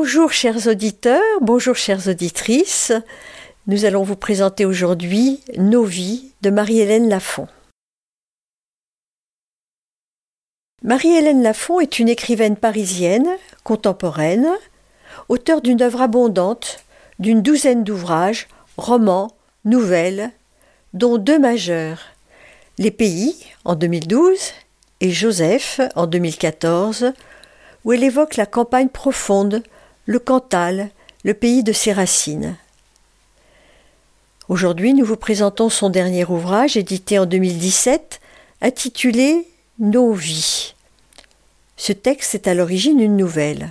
Bonjour chers auditeurs, bonjour chères auditrices. Nous allons vous présenter aujourd'hui Nos vies de Marie-Hélène Lafont. Marie-Hélène Lafont est une écrivaine parisienne, contemporaine, auteure d'une œuvre abondante, d'une douzaine d'ouvrages, romans, nouvelles, dont deux majeurs, Les Pays en 2012 et Joseph en 2014, où elle évoque la campagne profonde, le Cantal, le pays de ses racines. Aujourd'hui, nous vous présentons son dernier ouvrage, édité en 2017, intitulé Nos vies. Ce texte est à l'origine une nouvelle.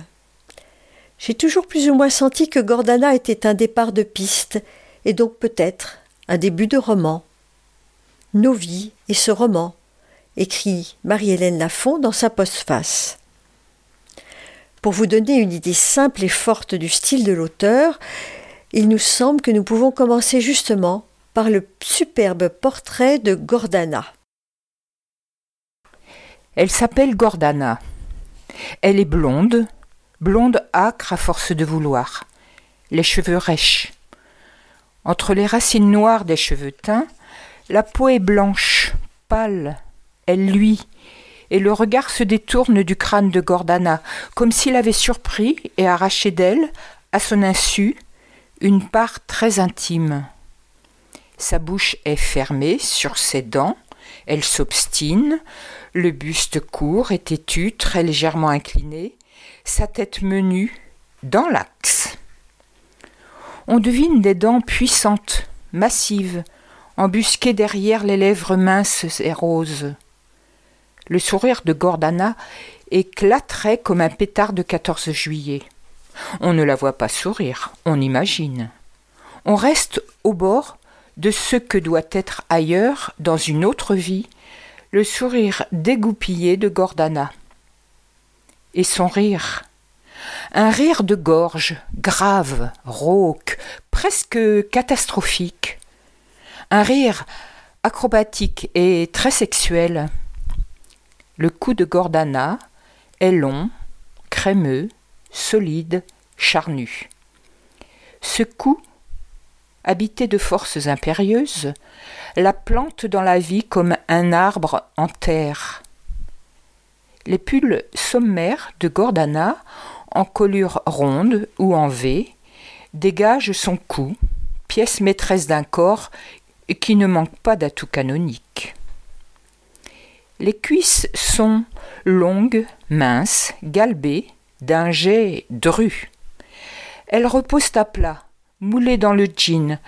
J'ai toujours plus ou moins senti que Gordana était un départ de piste, et donc peut-être un début de roman. Nos vies et ce roman, écrit Marie-Hélène Lafont dans sa postface. Pour vous donner une idée simple et forte du style de l'auteur, il nous semble que nous pouvons commencer justement par le superbe portrait de Gordana. Elle s'appelle Gordana. Elle est blonde, blonde âcre à force de vouloir, les cheveux rêches. Entre les racines noires des cheveux teints, la peau est blanche, pâle, elle luit, et le regard se détourne du crâne de Gordana, comme s'il avait surpris et arraché d'elle, à son insu, une part très intime. Sa bouche est fermée sur ses dents, elle s'obstine, le buste court et têtu, très légèrement incliné, sa tête menue, dans l'axe. On devine des dents puissantes, massives, embusquées derrière les lèvres minces et roses. Le sourire de Gordana éclaterait comme un pétard de 14 juillet. On ne la voit pas sourire, on imagine. On reste au bord de ce que doit être ailleurs, dans une autre vie, le sourire dégoupillé de Gordana. Et son rire. Un rire de gorge, grave, rauque, presque catastrophique. Un rire acrobatique et très sexuel. Le cou de Gordana est long, crémeux, solide, charnu. Ce cou, habité de forces impérieuses, la plante dans la vie comme un arbre en terre. Les pulls sommaires de Gordana, en colure ronde ou en V, dégagent son cou, pièce maîtresse d'un corps qui ne manque pas d'atout canonique. Les cuisses sont longues, minces, galbées, d'un jet dru. Elles reposent à plat, moulées dans le jean,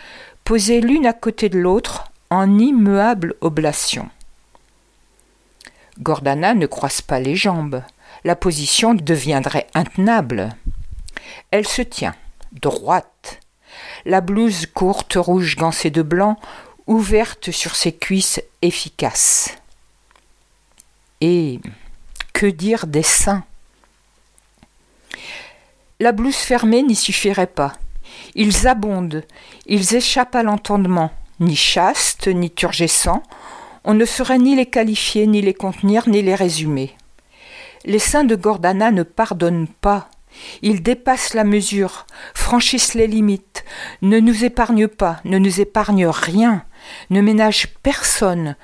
posées l'une à côté de l'autre en immuable oblation. Gordana ne croise pas les jambes. La position deviendrait intenable. Elle se tient, droite, la blouse courte rouge gancée de blanc, ouverte sur ses cuisses efficaces. Et que dire des seins La blouse fermée n'y suffirait pas. Ils abondent, ils échappent à l'entendement, ni chastes, ni turgescents, on ne saurait ni les qualifier, ni les contenir, ni les résumer. Les seins de Gordana ne pardonnent pas. Ils dépassent la mesure, franchissent les limites, ne nous épargnent pas, ne nous épargnent rien, ne ménagent personne,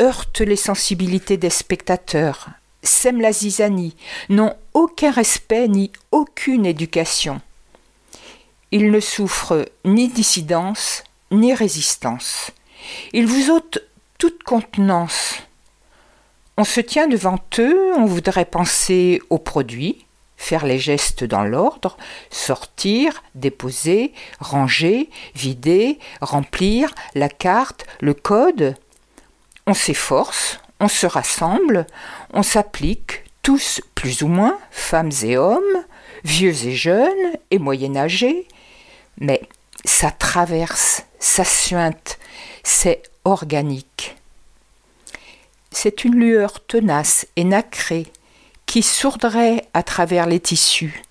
heurtent les sensibilités des spectateurs, sèment la zizanie, n'ont aucun respect ni aucune éducation. Ils ne souffrent ni dissidence ni résistance. Ils vous ôtent toute contenance. On se tient devant eux, on voudrait penser aux produits, faire les gestes dans l'ordre, sortir, déposer, ranger, vider, remplir la carte, le code. On s'efforce, on se rassemble, on s'applique, tous plus ou moins, femmes et hommes, vieux et jeunes et moyen-âgés, mais ça traverse, ça suinte, c'est organique. C'est une lueur tenace et nacrée qui sourderait à travers les tissus,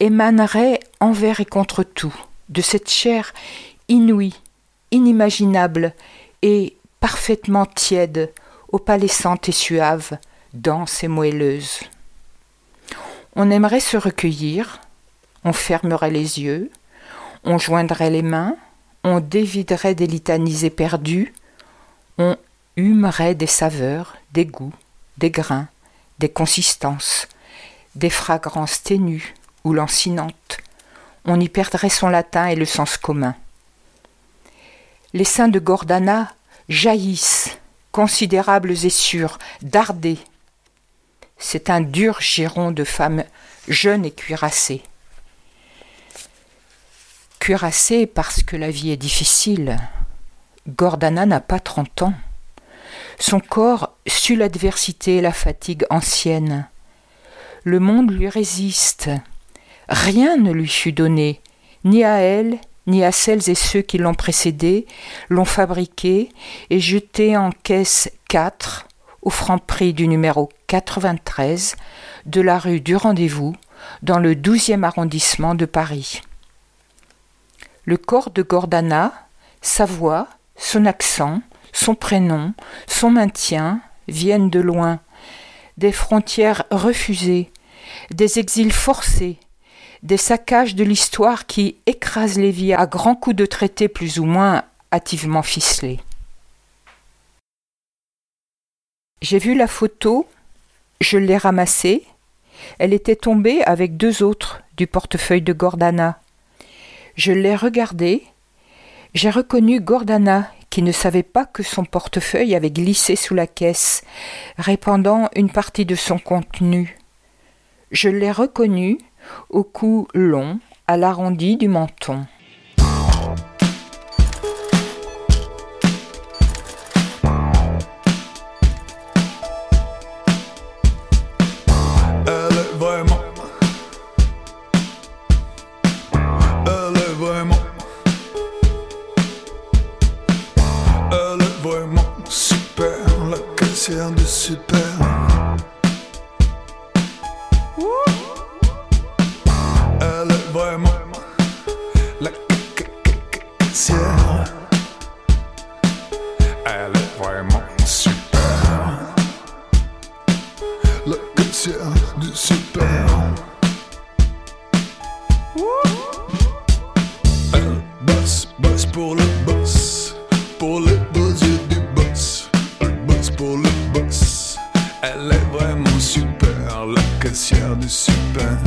émanerait envers et contre tout de cette chair inouïe, inimaginable et parfaitement tiède, opalescente et suave, dense et moelleuse. On aimerait se recueillir, on fermerait les yeux, on joindrait les mains, on déviderait des litanies éperdues, on humerait des saveurs, des goûts, des grains, des consistances, des fragrances ténues ou lancinantes. On y perdrait son latin et le sens commun. Les seins de Gordana jaillissent, considérables et sûrs, dardés. C'est un dur giron de femmes jeunes et cuirassées. Cuirassées parce que la vie est difficile. Gordana n'a pas trente ans. Son corps sut l'adversité et la fatigue ancienne. Le monde lui résiste. Rien ne lui fut donné, ni à elle, ni à celles et ceux qui l'ont précédé, l'ont fabriqué et jeté en caisse 4 au franc prix du numéro 93 de la rue du Rendez-vous dans le 12e arrondissement de Paris. Le corps de Gordana, sa voix, son accent, son prénom, son maintien viennent de loin, des frontières refusées, des exils forcés, des saccages de l'histoire qui écrasent les vies à grands coups de traités plus ou moins hâtivement ficelés. J'ai vu la photo, je l'ai ramassée, elle était tombée avec deux autres du portefeuille de Gordana. Je l'ai regardée, j'ai reconnu Gordana qui ne savait pas que son portefeuille avait glissé sous la caisse, répandant une partie de son contenu. Je l'ai reconnu au cou long, à l'arrondi du menton. Super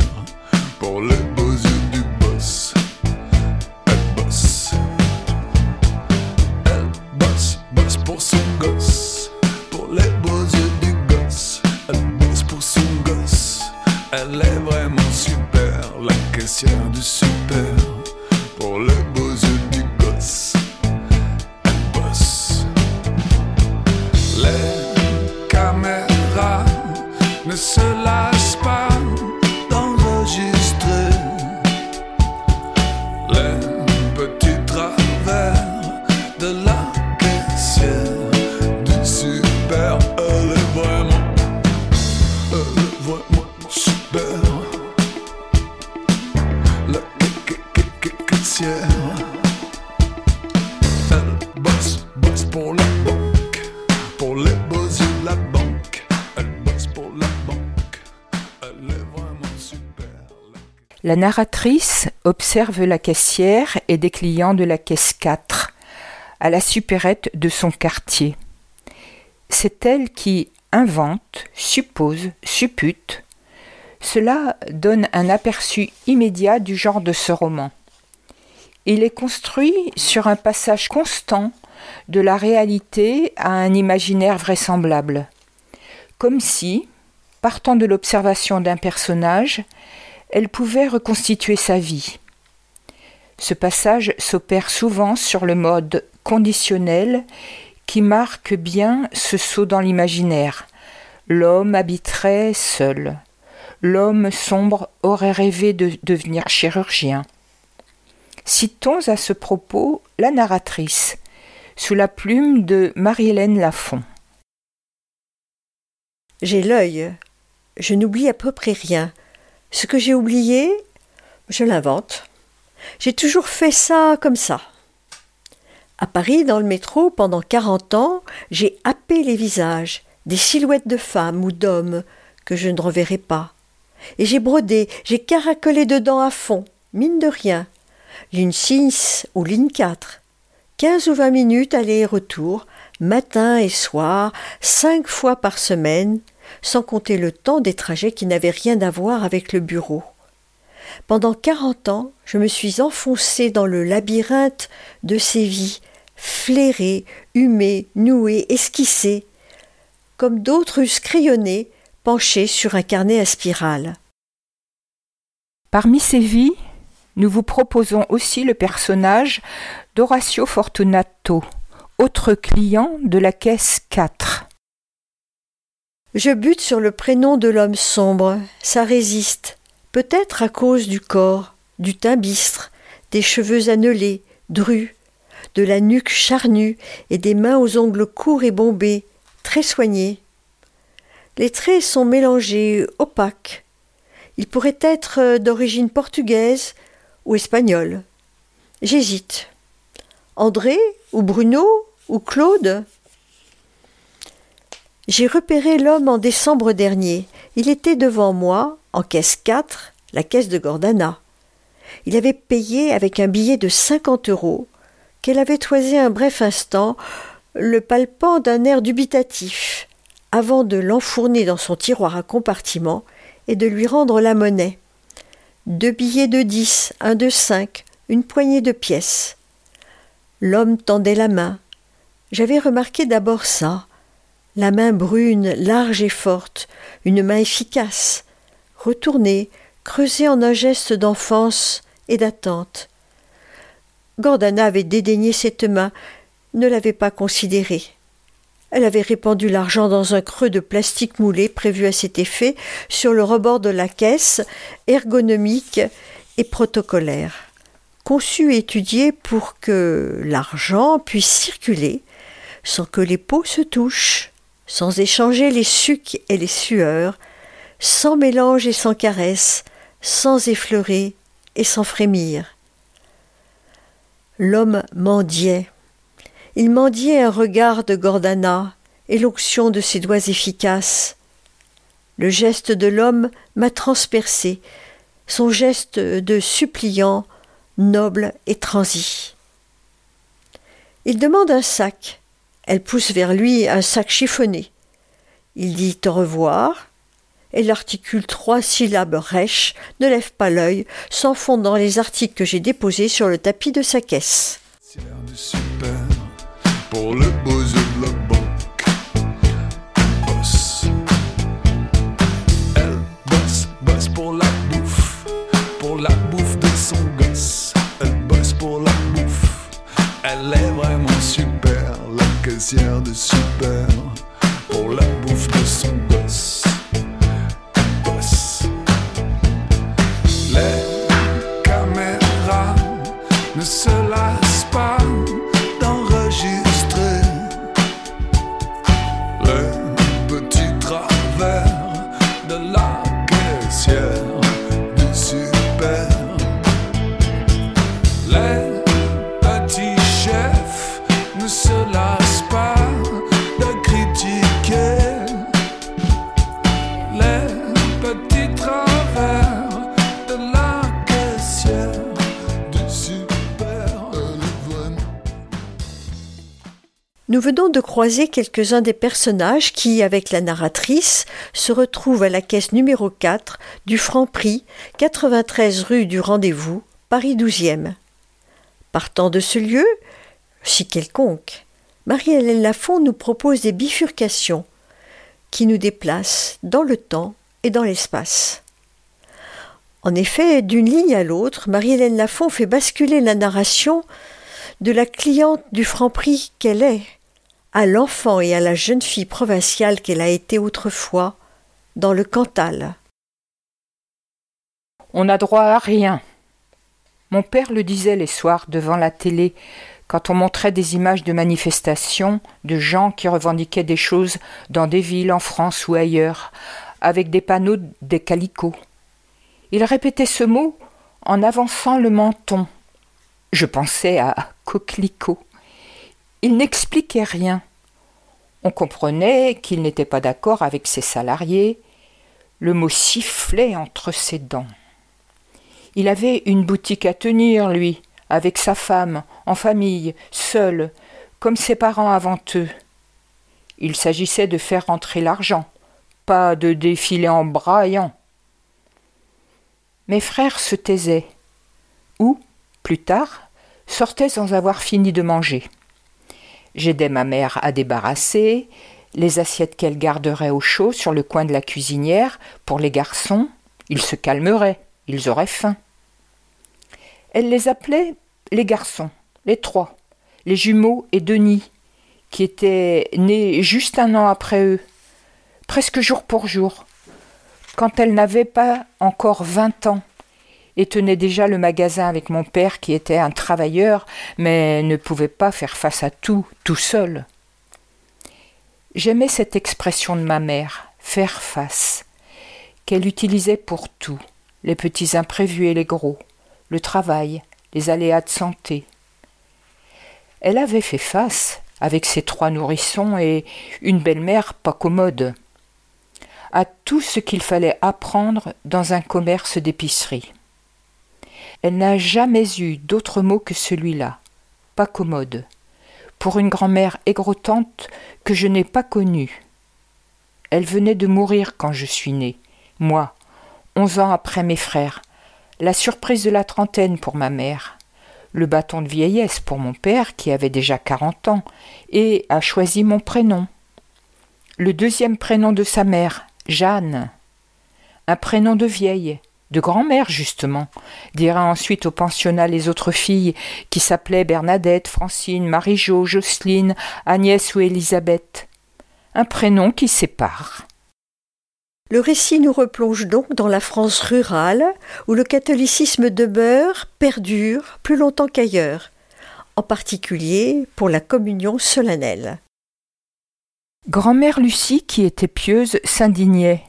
pour les beaux Narratrice observe la caissière et des clients de la caisse 4, à la supérette de son quartier. C'est elle qui, invente, suppose, suppute. Cela donne un aperçu immédiat du genre de ce roman. Il est construit sur un passage constant de la réalité à un imaginaire vraisemblable, comme si, partant de l'observation d'un personnage, elle pouvait reconstituer sa vie. Ce passage s'opère souvent sur le mode conditionnel qui marque bien ce saut dans l'imaginaire. L'homme habiterait seul. L'homme sombre aurait rêvé de devenir chirurgien. Citons à ce propos la narratrice, sous la plume de Marie-Hélène Lafont. J'ai l'œil. Je n'oublie à peu près rien. Ce que j'ai oublié, je l'invente. J'ai toujours fait ça comme ça. À Paris, dans le métro, pendant quarante ans, j'ai happé les visages, des silhouettes de femmes ou d'hommes que je ne reverrai pas. Et j'ai brodé, j'ai caracolé dedans à fond, mine de rien, ligne 6 ou ligne 4. 15 ou 20 minutes aller et retour, matin et soir, cinq fois par semaine, sans compter le temps des trajets qui n'avaient rien à voir avec le bureau. Pendant quarante ans, je me suis enfoncé dans le labyrinthe de ces vies, flairées, humées, nouées, esquissées, comme d'autres eussent crayonné, penchées sur un carnet à spirale. Parmi ces vies, nous vous proposons aussi le personnage d'Horatio Fortunato, autre client de la caisse 4. Je bute sur le prénom de l'homme sombre, ça résiste, peut-être à cause du corps, du teint bistre, des cheveux annelés, drus, de la nuque charnue et des mains aux ongles courts et bombés, très soignés. Les traits sont mélangés, opaques. Il pourrait être d'origine portugaise, ou espagnol. J'hésite. André ou Bruno ou Claude? J'ai repéré l'homme en décembre dernier. Il était devant moi, en caisse 4, la caisse de Gordana. Il avait payé avec un billet de cinquante euros, qu'elle avait toisé un bref instant, le palpant d'un air dubitatif, avant de l'enfourner dans son tiroir à compartiment et de lui rendre la monnaie deux billets de dix, un de cinq, une poignée de pièces. L'homme tendait la main. J'avais remarqué d'abord ça. La main brune, large et forte, une main efficace, retournée, creusée en un geste d'enfance et d'attente. Gordana avait dédaigné cette main, ne l'avait pas considérée. Elle avait répandu l'argent dans un creux de plastique moulé prévu à cet effet sur le rebord de la caisse, ergonomique et protocolaire, conçu et étudié pour que l'argent puisse circuler sans que les peaux se touchent, sans échanger les sucs et les sueurs, sans mélange et sans caresse, sans effleurer et sans frémir. L'homme mendiait il mendiait un regard de Gordana et l'onction de ses doigts efficaces. Le geste de l'homme m'a transpercé, son geste de suppliant, noble et transi. Il demande un sac. Elle pousse vers lui un sac chiffonné. Il dit au revoir. Elle articule trois syllabes rêches, ne lève pas l'œil, s'enfonce dans les articles que j'ai déposés sur le tapis de sa caisse pour le boss de la banque. Boss. Elle bosse, bosse pour la bouffe, pour la bouffe de son gosse. Elle bosse pour la bouffe, elle est vraiment super, caissière de super, pour la bouffe de son gosse. Venons de croiser quelques-uns des personnages qui, avec la narratrice, se retrouvent à la caisse numéro 4 du Franc-Prix, 93 rue du Rendez-vous, Paris 12e. Partant de ce lieu, si quelconque, Marie-Hélène Lafont nous propose des bifurcations qui nous déplacent dans le temps et dans l'espace. En effet, d'une ligne à l'autre, Marie-Hélène Lafont fait basculer la narration de la cliente du Franc-Prix qu'elle est à l'enfant et à la jeune fille provinciale qu'elle a été autrefois dans le Cantal. On n'a droit à rien. Mon père le disait les soirs devant la télé quand on montrait des images de manifestations, de gens qui revendiquaient des choses dans des villes en France ou ailleurs, avec des panneaux des calicots. Il répétait ce mot en avançant le menton. Je pensais à coquelicot. Il n'expliquait rien. On comprenait qu'il n'était pas d'accord avec ses salariés. Le mot sifflait entre ses dents. Il avait une boutique à tenir, lui, avec sa femme, en famille, seul, comme ses parents avant eux. Il s'agissait de faire rentrer l'argent, pas de défiler en braillant. Mes frères se taisaient, ou, plus tard, sortait sans avoir fini de manger. J'aidais ma mère à débarrasser les assiettes qu'elle garderait au chaud sur le coin de la cuisinière pour les garçons. Ils se calmeraient, ils auraient faim. Elle les appelait les garçons, les trois, les jumeaux et Denis, qui étaient nés juste un an après eux, presque jour pour jour, quand elle n'avait pas encore vingt ans et tenait déjà le magasin avec mon père qui était un travailleur, mais ne pouvait pas faire face à tout, tout seul. J'aimais cette expression de ma mère, faire face, qu'elle utilisait pour tout, les petits imprévus et les gros, le travail, les aléas de santé. Elle avait fait face, avec ses trois nourrissons et une belle-mère pas commode, à tout ce qu'il fallait apprendre dans un commerce d'épicerie. Elle n'a jamais eu d'autre mot que celui-là, pas commode, pour une grand-mère aigrotante que je n'ai pas connue. Elle venait de mourir quand je suis né, moi, onze ans après mes frères, la surprise de la trentaine pour ma mère, le bâton de vieillesse pour mon père qui avait déjà quarante ans et a choisi mon prénom. Le deuxième prénom de sa mère, Jeanne. Un prénom de vieille, de grand-mère justement, dira ensuite au pensionnat les autres filles qui s'appelaient Bernadette, Francine, Marie-Jo, Jocelyne, Agnès ou Élisabeth. Un prénom qui sépare. Le récit nous replonge donc dans la France rurale, où le catholicisme demeure, perdure, plus longtemps qu'ailleurs, en particulier pour la communion solennelle. Grand-mère Lucie, qui était pieuse, s'indignait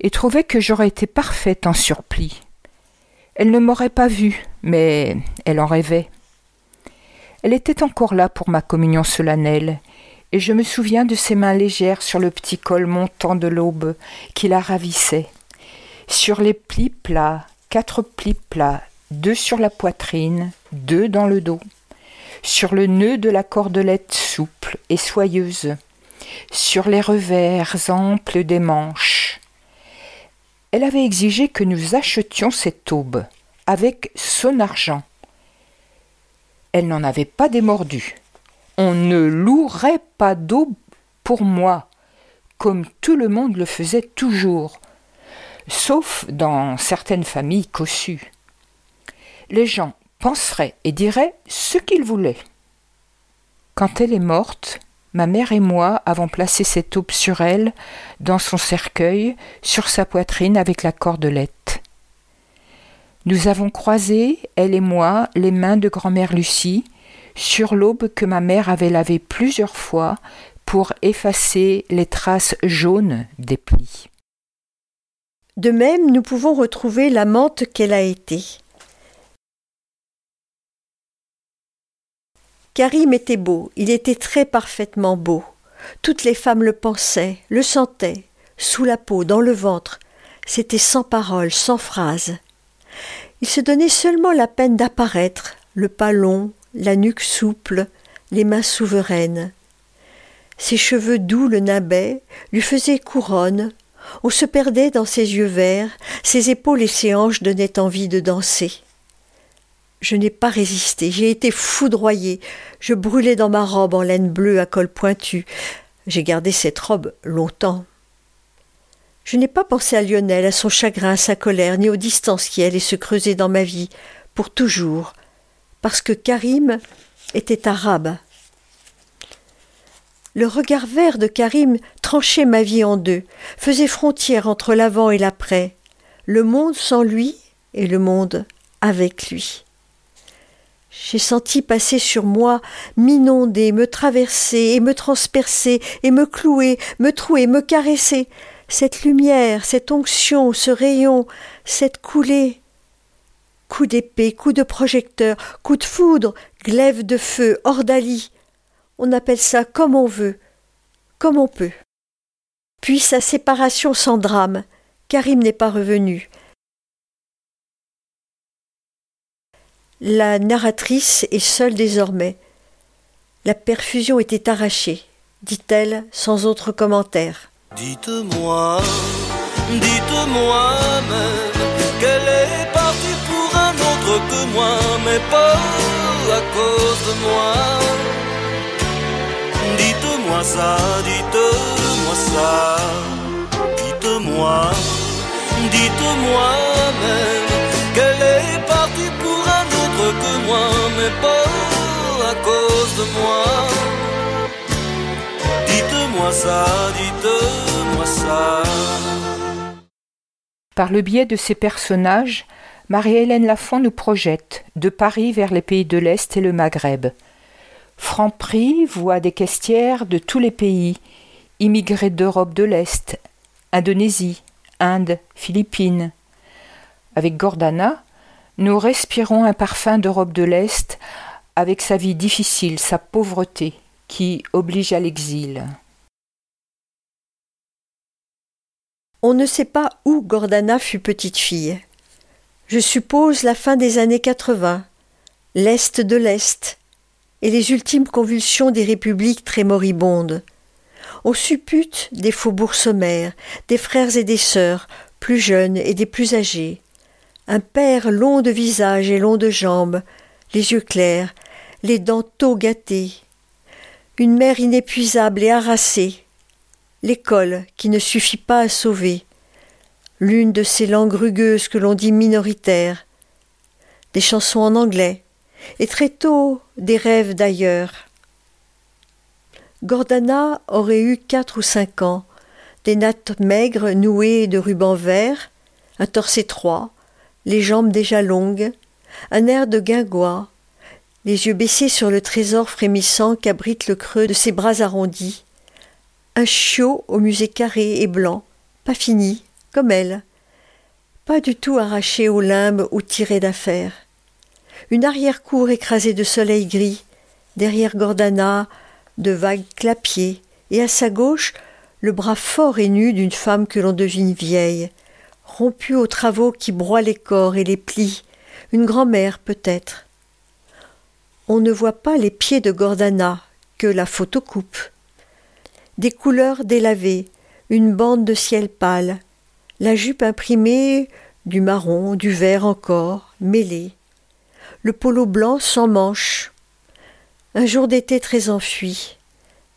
et trouvait que j'aurais été parfaite en surplis. Elle ne m'aurait pas vue, mais elle en rêvait. Elle était encore là pour ma communion solennelle, et je me souviens de ses mains légères sur le petit col montant de l'aube qui la ravissait, sur les plis plats, quatre plis plats, deux sur la poitrine, deux dans le dos, sur le nœud de la cordelette souple et soyeuse, sur les revers amples des manches, elle avait exigé que nous achetions cette aube avec son argent. Elle n'en avait pas démordu. On ne louerait pas d'aube pour moi, comme tout le monde le faisait toujours, sauf dans certaines familles cossues. Les gens penseraient et diraient ce qu'ils voulaient. Quand elle est morte, ma mère et moi avons placé cette aube sur elle, dans son cercueil, sur sa poitrine avec la cordelette. Nous avons croisé, elle et moi, les mains de grand-mère Lucie, sur l'aube que ma mère avait lavée plusieurs fois pour effacer les traces jaunes des plis. De même, nous pouvons retrouver l'amante qu'elle a été. Karim était beau, il était très parfaitement beau. Toutes les femmes le pensaient, le sentaient, sous la peau, dans le ventre. C'était sans parole, sans phrase. Il se donnait seulement la peine d'apparaître, le pas long, la nuque souple, les mains souveraines. Ses cheveux doux le nimbait, lui faisaient couronne. On se perdait dans ses yeux verts, ses épaules et ses hanches donnaient envie de danser. Je n'ai pas résisté, j'ai été foudroyée. Je brûlais dans ma robe en laine bleue à col pointu. J'ai gardé cette robe longtemps. Je n'ai pas pensé à Lionel, à son chagrin, à sa colère, ni aux distances qui allaient se creuser dans ma vie, pour toujours, parce que Karim était arabe. Le regard vert de Karim tranchait ma vie en deux, faisait frontière entre l'avant et l'après, le monde sans lui et le monde avec lui. J'ai senti passer sur moi, m'inonder, me traverser et me transpercer et me clouer, me trouer, me caresser. Cette lumière, cette onction, ce rayon, cette coulée. Coup d'épée, coup de projecteur, coup de foudre, glaive de feu, ordalie. On appelle ça comme on veut, comme on peut. Puis sa séparation sans drame. Karim n'est pas revenu. La narratrice est seule désormais. La perfusion était arrachée, dit-elle sans autre commentaire. Dites-moi, dites-moi même qu'elle est partie pour un autre que moi, mais pas à cause de moi. Dites-moi ça, dites-moi ça, dites-moi, dites-moi même pas à cause de moi. Dites-moi ça, dites-moi ça. Par le biais de ces personnages, Marie-Hélène Lafont nous projette de Paris vers les pays de l'Est et le Maghreb. Franprix voit des caistières de tous les pays, immigrés d'Europe de l'Est, Indonésie, Inde, Philippines. Avec Gordana, nous respirons un parfum d'Europe de l'Est avec sa vie difficile, sa pauvreté, qui oblige à l'exil. On ne sait pas où Gordana fut petite fille. Je suppose la fin des années 80, l'Est de l'Est, et les ultimes convulsions des républiques très moribondes. On suppute des faubourgs sommaires, des frères et des sœurs, plus jeunes et des plus âgés. Un père long de visage et long de jambes, les yeux clairs, les dents tôt gâtées. Une mère inépuisable et harassée. L'école qui ne suffit pas à sauver. L'une de ces langues rugueuses que l'on dit minoritaires. Des chansons en anglais. Et très tôt des rêves d'ailleurs. Gordana aurait eu quatre ou cinq ans, des nattes maigres nouées de rubans verts, un torse étroit, les jambes déjà longues, un air de guingois, les yeux baissés sur le trésor frémissant qu'abrite le creux de ses bras arrondis, un chiot au musée carré et blanc, pas fini, comme elle, pas du tout arraché au limbe ou tiré d'affaire. Une arrière-cour écrasée de soleil gris, derrière Gordana, de vagues clapiers, et à sa gauche, le bras fort et nu d'une femme que l'on devine vieille, rompue aux travaux qui broient les corps et les plis, une grand-mère peut-être. On ne voit pas les pieds de Gordana, que la photo coupe. Des couleurs délavées, une bande de ciel pâle, la jupe imprimée du marron, du vert encore, mêlé, le polo blanc sans manches. Un jour d'été très enfui,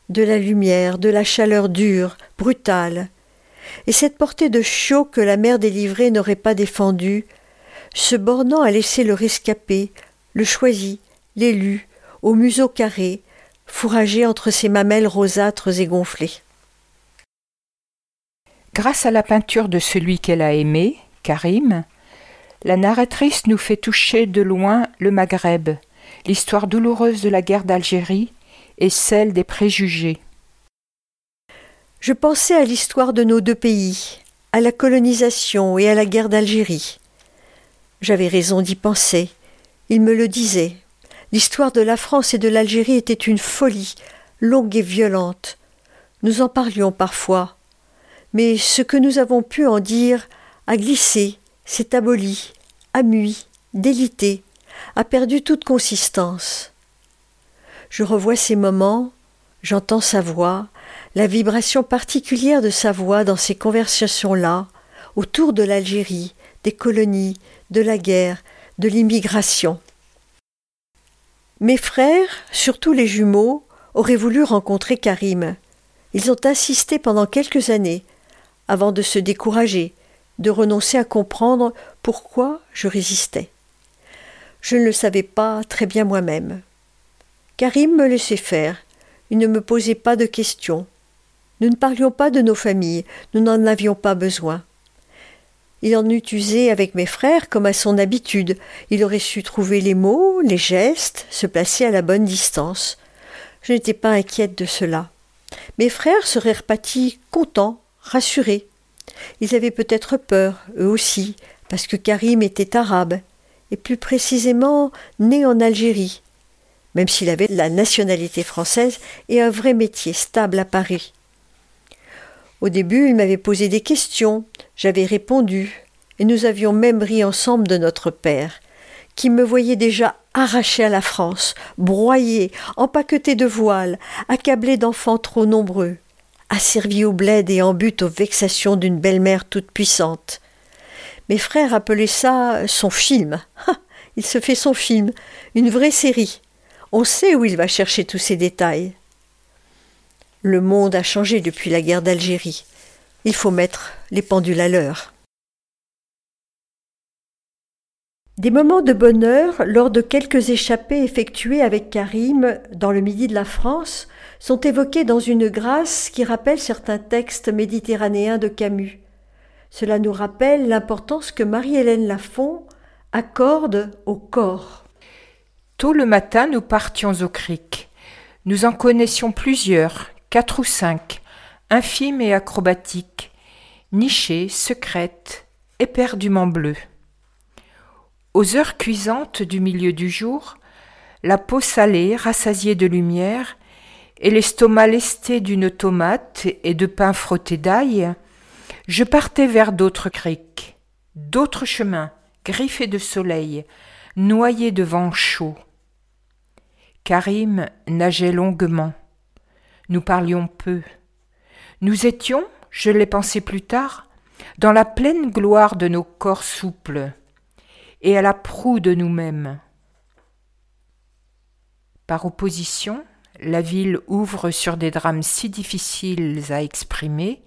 de la lumière, de la chaleur dure, brutale, et cette portée de chaud que la mère délivrée n'aurait pas défendue, se bornant à laisser le rescapé, le choisi, l'élu, au museau carré, fourragé entre ses mamelles rosâtres et gonflées. Grâce à la peinture de celui qu'elle a aimé, Karim, la narratrice nous fait toucher de loin le Maghreb, l'histoire douloureuse de la guerre d'Algérie et celle des préjugés. Je pensais à l'histoire de nos deux pays, à la colonisation et à la guerre d'Algérie. J'avais raison d'y penser. Il me le disait. L'histoire de la France et de l'Algérie était une folie, longue et violente. Nous en parlions parfois. Mais ce que nous avons pu en dire a glissé, s'est aboli, a délité, a perdu toute consistance. Je revois ces moments J'entends sa voix, la vibration particulière de sa voix dans ces conversations-là, autour de l'Algérie, des colonies, de la guerre, de l'immigration. Mes frères, surtout les jumeaux, auraient voulu rencontrer Karim. Ils ont insisté pendant quelques années, avant de se décourager, de renoncer à comprendre pourquoi je résistais. Je ne le savais pas très bien moi-même. Karim me laissait faire, il ne me posait pas de questions. Nous ne parlions pas de nos familles, nous n'en avions pas besoin. Il en eût usé avec mes frères comme à son habitude. Il aurait su trouver les mots, les gestes, se placer à la bonne distance. Je n'étais pas inquiète de cela. Mes frères seraient repartis contents, rassurés. Ils avaient peut-être peur, eux aussi, parce que Karim était arabe, et plus précisément né en Algérie, même s'il avait la nationalité française et un vrai métier stable à Paris. Au début, il m'avait posé des questions, j'avais répondu, et nous avions même ri ensemble de notre père, qui me voyait déjà arraché à la France, broyé, empaqueté de voiles, accablé d'enfants trop nombreux, asservi au bled et en but aux vexations d'une belle-mère toute puissante. Mes frères appelaient ça son film. il se fait son film, une vraie série. On sait où il va chercher tous ces détails. Le monde a changé depuis la guerre d'Algérie. Il faut mettre les pendules à l'heure. Des moments de bonheur lors de quelques échappées effectuées avec Karim dans le midi de la France sont évoqués dans une grâce qui rappelle certains textes méditerranéens de Camus. Cela nous rappelle l'importance que Marie-Hélène Lafont accorde au corps. Tôt le matin, nous partions au cric. Nous en connaissions plusieurs quatre ou cinq, infimes et acrobatiques, nichées, secrètes, éperdument bleues. Aux heures cuisantes du milieu du jour, la peau salée, rassasiée de lumière, et l'estomac lesté d'une tomate et de pain frotté d'ail, je partais vers d'autres criques, d'autres chemins, griffés de soleil, noyés de vent chaud. Karim nageait longuement. Nous parlions peu. Nous étions, je l'ai pensé plus tard, dans la pleine gloire de nos corps souples et à la proue de nous-mêmes. Par opposition, la ville ouvre sur des drames si difficiles à exprimer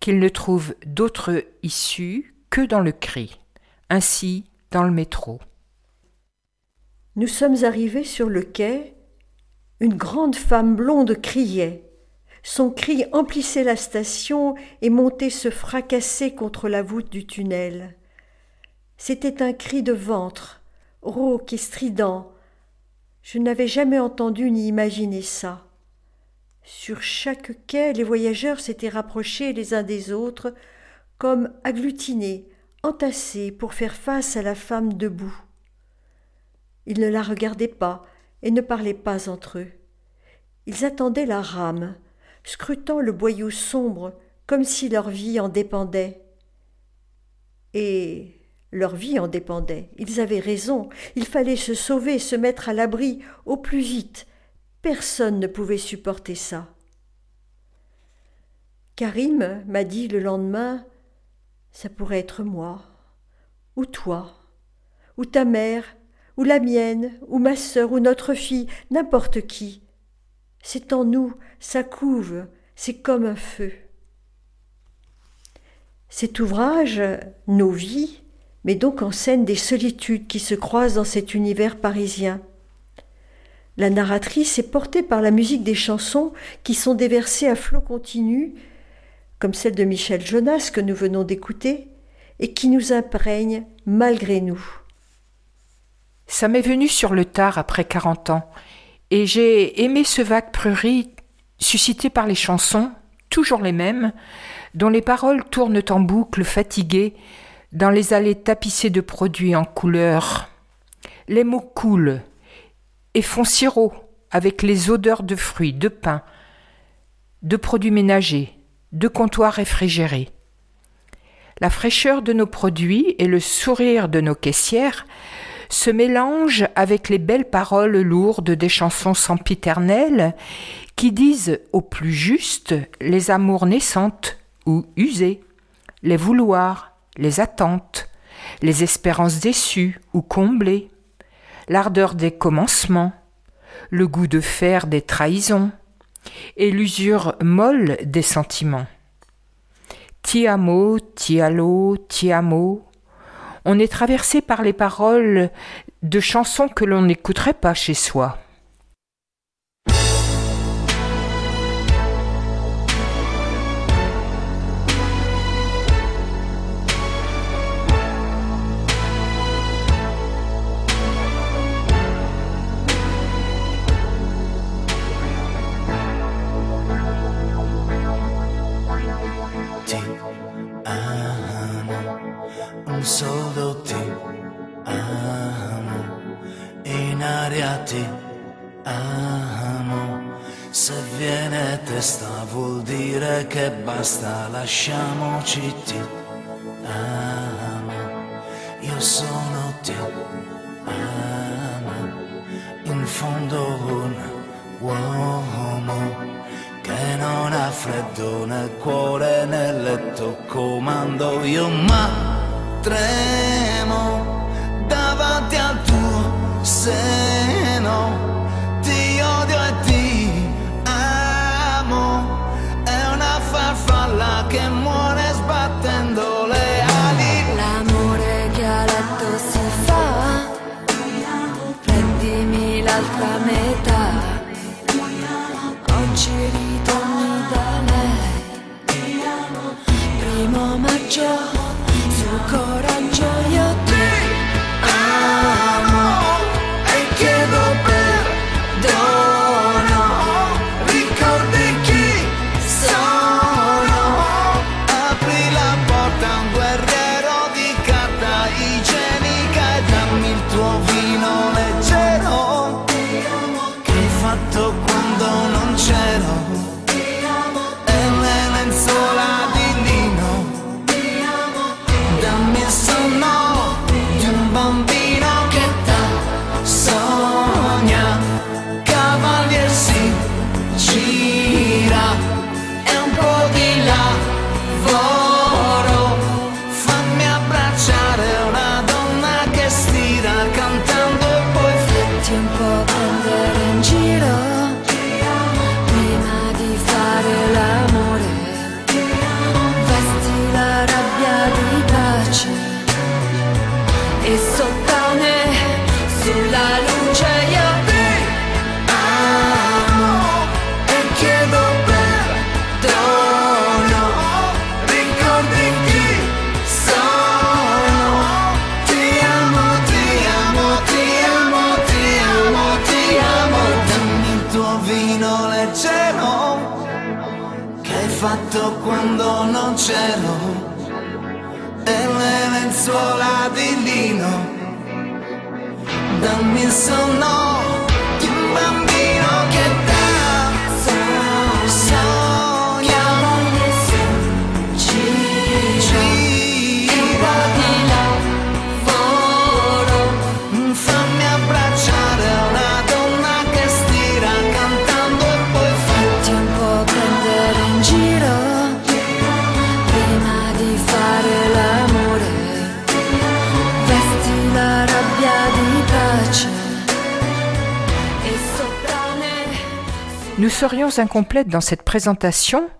qu'il ne trouve d'autre issue que dans le cri, ainsi dans le métro. Nous sommes arrivés sur le quai une grande femme blonde criait. Son cri emplissait la station et montait se fracasser contre la voûte du tunnel. C'était un cri de ventre, rauque et strident. Je n'avais jamais entendu ni imaginé ça. Sur chaque quai, les voyageurs s'étaient rapprochés les uns des autres, comme agglutinés, entassés pour faire face à la femme debout. Ils ne la regardaient pas, et ne parlaient pas entre eux. Ils attendaient la rame, scrutant le boyau sombre comme si leur vie en dépendait. Et leur vie en dépendait. Ils avaient raison. Il fallait se sauver, se mettre à l'abri au plus vite. Personne ne pouvait supporter ça. Karim m'a dit le lendemain Ça pourrait être moi, ou toi, ou ta mère, ou la mienne, ou ma sœur, ou notre fille, n'importe qui. C'est en nous, ça couve, c'est comme un feu. Cet ouvrage, Nos vies, met donc en scène des solitudes qui se croisent dans cet univers parisien. La narratrice est portée par la musique des chansons qui sont déversées à flot continu, comme celle de Michel Jonas que nous venons d'écouter, et qui nous imprègnent malgré nous. Ça m'est venu sur le tard après quarante ans, et j'ai aimé ce vague prurit suscité par les chansons, toujours les mêmes, dont les paroles tournent en boucle fatiguées dans les allées tapissées de produits en couleurs. Les mots coulent et font sirop avec les odeurs de fruits, de pain, de produits ménagers, de comptoirs réfrigérés. La fraîcheur de nos produits et le sourire de nos caissières se mélange avec les belles paroles lourdes des chansons sempiternelles qui disent au plus juste les amours naissantes ou usées, les vouloirs, les attentes, les espérances déçues ou comblées, l'ardeur des commencements, le goût de faire des trahisons, et l'usure molle des sentiments. Ti amo, ti allo, ti amo. On est traversé par les paroles de chansons que l'on n'écouterait pas chez soi. Basta, lasciamoci ti amo. Io sono ti amo, in fondo un uomo che non ha freddo nel cuore nel letto comando io ma tremo your cielo e le lenzuola di lino. Dammi il sonno. Nous serions incomplètes dans cette présentation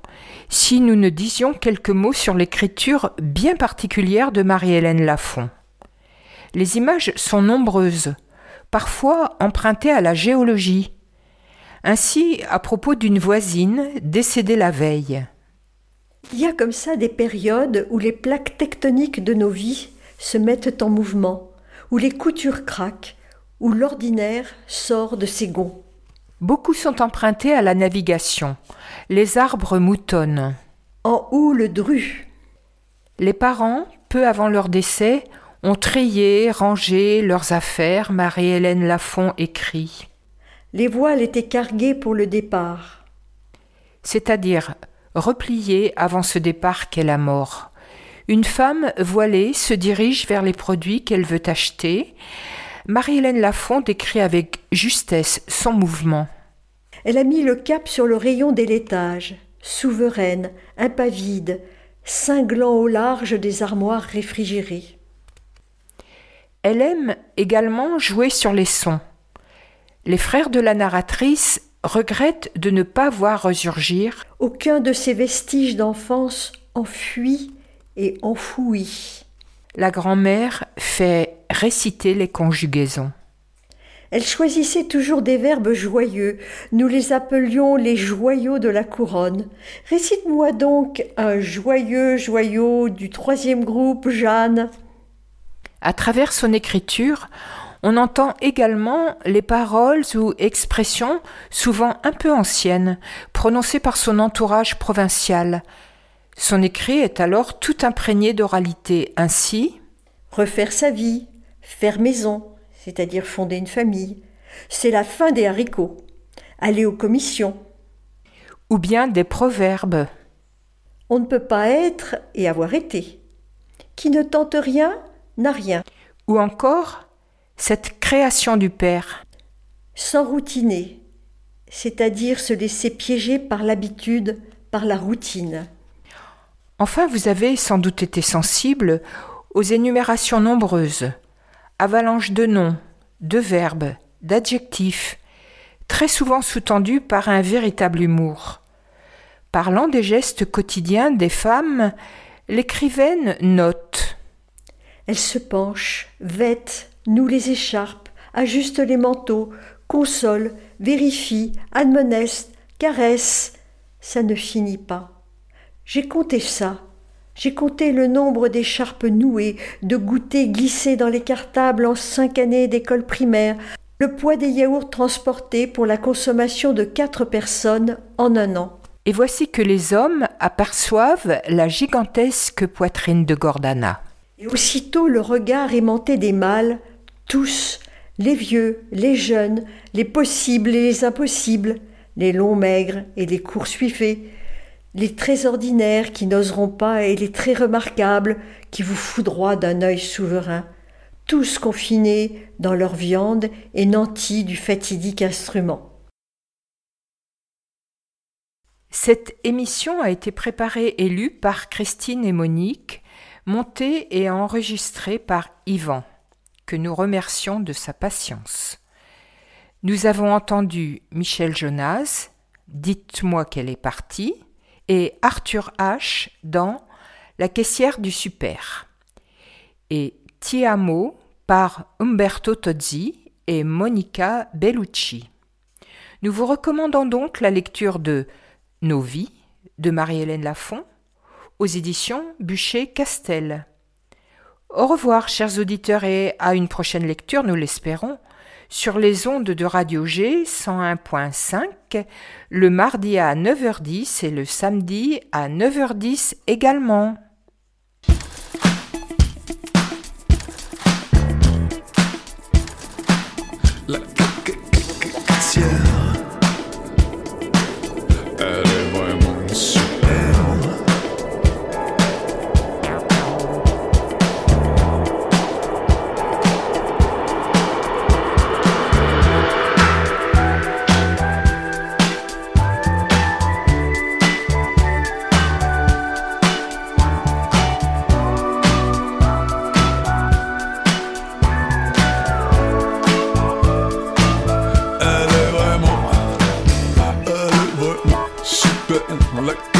si nous ne disions quelques mots sur l'écriture bien particulière de Marie-Hélène Lafont. Les images sont nombreuses, parfois empruntées à la géologie. Ainsi, à propos d'une voisine décédée la veille. Il y a comme ça des périodes où les plaques tectoniques de nos vies se mettent en mouvement, où les coutures craquent, où l'ordinaire sort de ses gonds. Beaucoup sont empruntés à la navigation. Les arbres moutonnent. En houle dru. Les parents, peu avant leur décès, ont trié, rangé leurs affaires, Marie-Hélène Lafont écrit. Les voiles étaient carguées pour le départ. C'est-à-dire repliées avant ce départ qu'est la mort. Une femme voilée se dirige vers les produits qu'elle veut acheter. Marie-Hélène Lafont décrit avec justesse son mouvement. Elle a mis le cap sur le rayon des laitages, souveraine, impavide, cinglant au large des armoires réfrigérées. Elle aime également jouer sur les sons. Les frères de la narratrice regrettent de ne pas voir resurgir aucun de ces vestiges d'enfance enfuis et enfouis. La grand-mère fait réciter les conjugaisons. Elle choisissait toujours des verbes joyeux. Nous les appelions les joyaux de la couronne. Récite-moi donc un joyeux joyau du troisième groupe, Jeanne. À travers son écriture, on entend également les paroles ou expressions, souvent un peu anciennes, prononcées par son entourage provincial. Son écrit est alors tout imprégné d'oralité. Ainsi, refaire sa vie, faire maison, c'est-à-dire fonder une famille, c'est la fin des haricots. Aller aux commissions. Ou bien des proverbes. On ne peut pas être et avoir été. Qui ne tente rien n'a rien. Ou encore cette création du Père. Sans routiner, c'est-à-dire se laisser piéger par l'habitude, par la routine. Enfin, vous avez sans doute été sensible aux énumérations nombreuses, avalanches de noms, de verbes, d'adjectifs, très souvent sous-tendus par un véritable humour. Parlant des gestes quotidiens des femmes, l'écrivaine note. Elle se penche, vête, noue les écharpes, ajuste les manteaux, console, vérifie, admoneste, caresse. Ça ne finit pas. J'ai compté ça. J'ai compté le nombre d'écharpes nouées, de goûters glissés dans les cartables en cinq années d'école primaire, le poids des yaourts transportés pour la consommation de quatre personnes en un an. Et voici que les hommes aperçoivent la gigantesque poitrine de Gordana. Et aussitôt le regard aimanté des mâles tous, les vieux, les jeunes, les possibles et les impossibles, les longs maigres et les courts suivés, les très ordinaires qui n'oseront pas et les très remarquables qui vous foudroient d'un œil souverain, tous confinés dans leur viande et nantis du fatidique instrument. Cette émission a été préparée et lue par Christine et Monique, montée et enregistrée par Yvan que nous remercions de sa patience. Nous avons entendu Michel Jonas, Dites-moi qu'elle est partie, et Arthur H. dans La caissière du super, et Tiamo par Umberto Tozzi et Monica Bellucci. Nous vous recommandons donc la lecture de Nos vies de Marie-Hélène Lafont aux éditions Bûcher-Castel. Au revoir, chers auditeurs, et à une prochaine lecture, nous l'espérons, sur les ondes de Radio G 101.5, le mardi à 9h10 et le samedi à 9h10 également. alert.